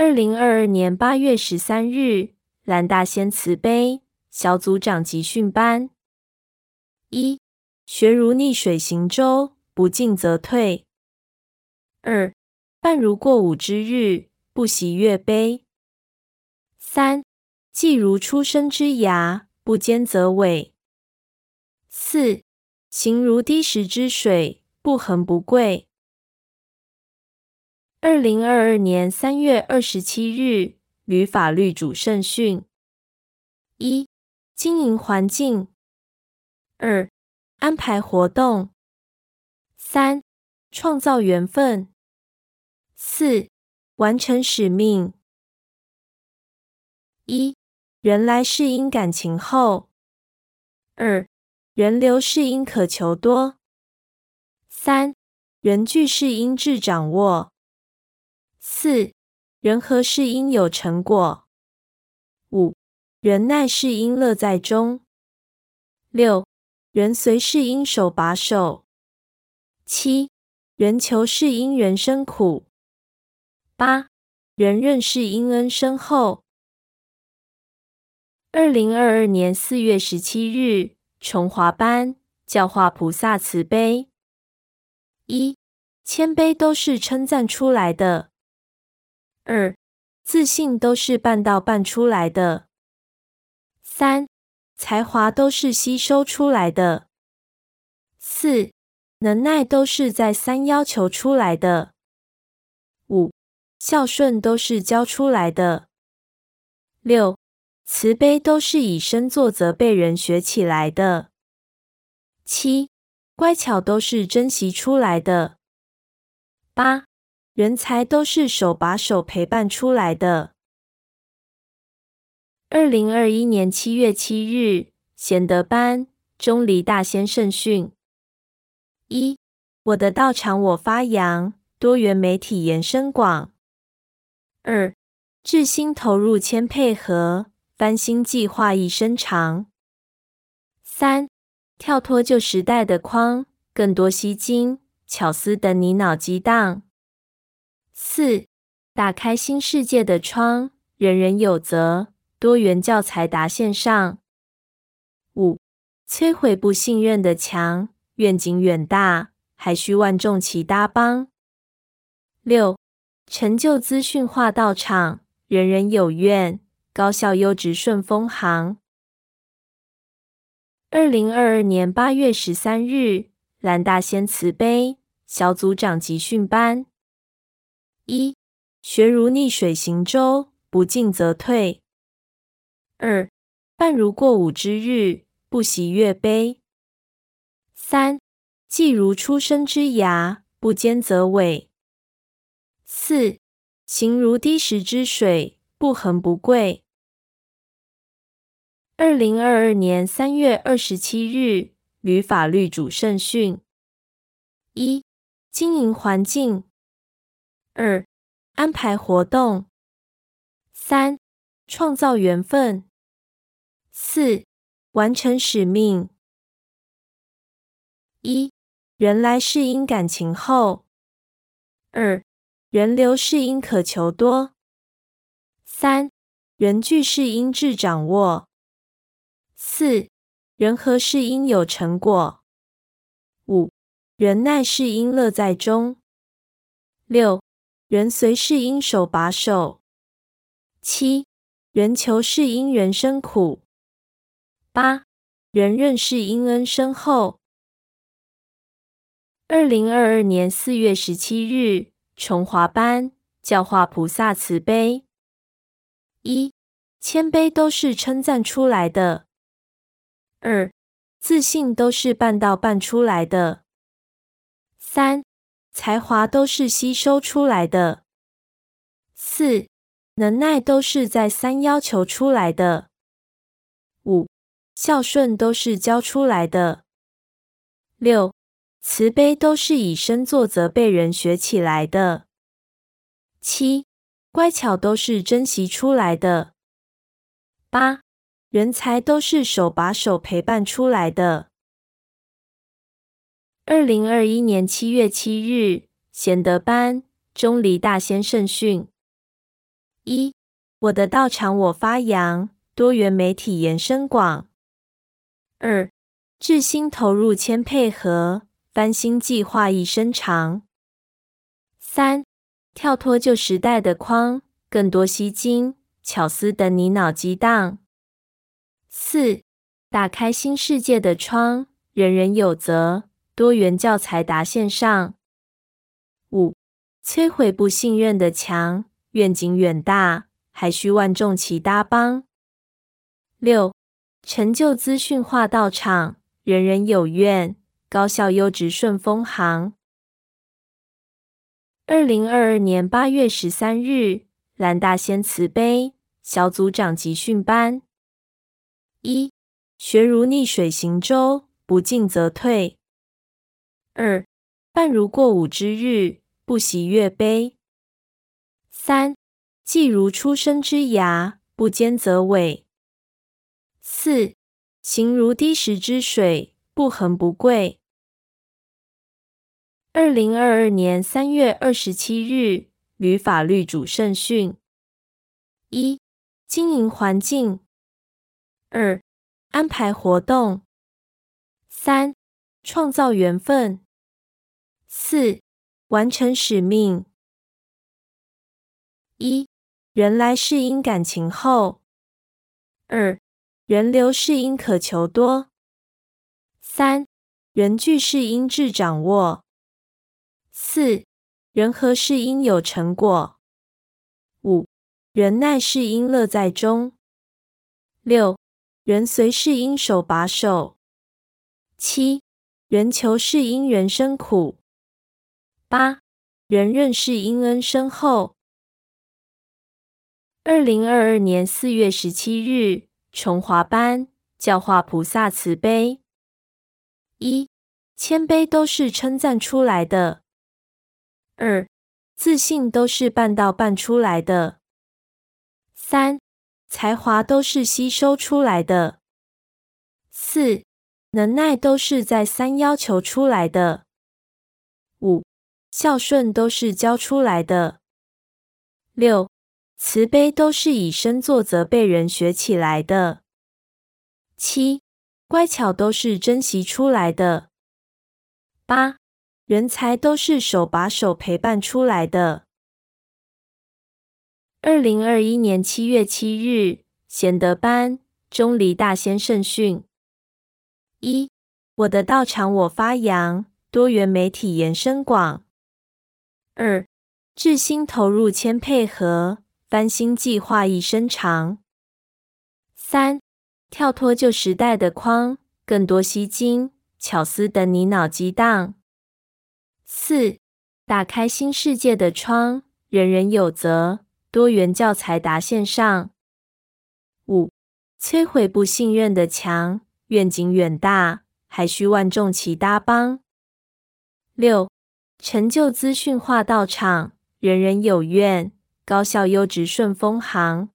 二零二二年八月十三日，蓝大仙慈悲小组长集训班一学如逆水行舟，不进则退。二半如过午之日，不习月悲。三既如出生之芽，不坚则萎。四行如滴石之水，不横不贵。二零二二年三月二十七日，旅法律主圣训：一、经营环境；二、安排活动；三、创造缘分；四、完成使命。一、人来是因感情厚；二、人流是因渴求多；三、人聚是因智掌握。四人和是因有成果，五人耐是因乐在中，六人随是因手把手，七人求是因人生苦，八人认是因恩深厚。二零二二年四月十七日，崇华班教化菩萨慈悲，一谦卑都是称赞出来的。二、自信都是半道半出来的。三、才华都是吸收出来的。四、能耐都是在三要求出来的。五、孝顺都是教出来的。六、慈悲都是以身作则被人学起来的。七、乖巧都是珍惜出来的。八。人才都是手把手陪伴出来的。二零二一年七月七日，贤德班钟离大仙圣训：一、我的道场我发扬，多元媒体延伸广；二、智心投入千配合，翻新计划一生长；三、跳脱旧时代的框，更多吸睛巧思等你脑激荡。四、打开新世界的窗，人人有责。多元教材达线上。五、摧毁不信任的墙，愿景远大，还需万众齐搭帮。六、成就资讯化道场，人人有愿，高效优质顺风行。二零二二年八月十三日，蓝大仙慈悲小组长集训班。一学如逆水行舟，不进则退。二半如过午之日，不习月悲。三既如出生之芽，不坚则萎。四行如滴石之水，不恒不贵。二零二二年三月二十七日，旅法律主圣训：一经营环境。二、安排活动；三、创造缘分；四、完成使命。一、人来是因感情厚；二、人流是因渴求多；三、人聚是因智掌握；四、人和是因有成果；五、人耐是因乐在中；六。人随是因手把手，七人求是因人生苦，八人认是因恩深厚。二零二二年四月十七日，崇华班教化菩萨慈悲。一谦卑都是称赞出来的。二自信都是半道半出来的。三。才华都是吸收出来的，四能耐都是在三要求出来的，五孝顺都是教出来的，六慈悲都是以身作则被人学起来的，七乖巧都是珍惜出来的，八人才都是手把手陪伴出来的。二零二一年七月七日，贤德班钟离大仙圣训：一，我的道场我发扬，多元媒体延伸广。二，智心投入谦配合，翻新计划一生长。三，跳脱旧时代的框，更多吸睛巧思等你脑激荡。四，打开新世界的窗，人人有责，多元教材达线上。五，摧毁不信任的墙，愿景远大，还需万众齐搭帮。六，成就资讯化道场，人人有愿，高效优质顺风行。二零二二年八月十三日，蓝大仙慈悲小组长集训班：一、学如逆水行舟，不进则退；二、半如过午之日，不习月悲；三、既如初生之芽，不坚则萎；四、行如滴石之水，不恒不贵。二零二二年三月二十七日，旅法律主圣训：一、经营环境；二、安排活动；三、创造缘分；四、完成使命。一、人来是因感情厚；二、人流是因渴求多；三、人聚是因智掌握。四人和是因有成果，五人耐是因乐在中，六人随是因手把手，七人求是因人生苦，八人认识因恩深厚。二零二二年四月十七日，崇华班教化菩萨慈悲，一谦卑都是称赞出来的。二、自信都是办到办出来的。三、才华都是吸收出来的。四、能耐都是在三要求出来的。五、孝顺都是教出来的。六、慈悲都是以身作则被人学起来的。七、乖巧都是珍惜出来的。八。人才都是手把手陪伴出来的。二零二一年七月七日，贤德班钟离大仙圣训：一、我的道场我发扬，多元媒体延伸广；二、智心投入千配合，翻新计划一生长；三、跳脱旧时代的框，更多吸睛巧思等你脑激荡。四、打开新世界的窗，人人有责，多元教材达线上。五、摧毁不信任的墙，愿景远大，还需万众齐搭帮。六、成就资讯化道场，人人有愿，高效优质顺丰行。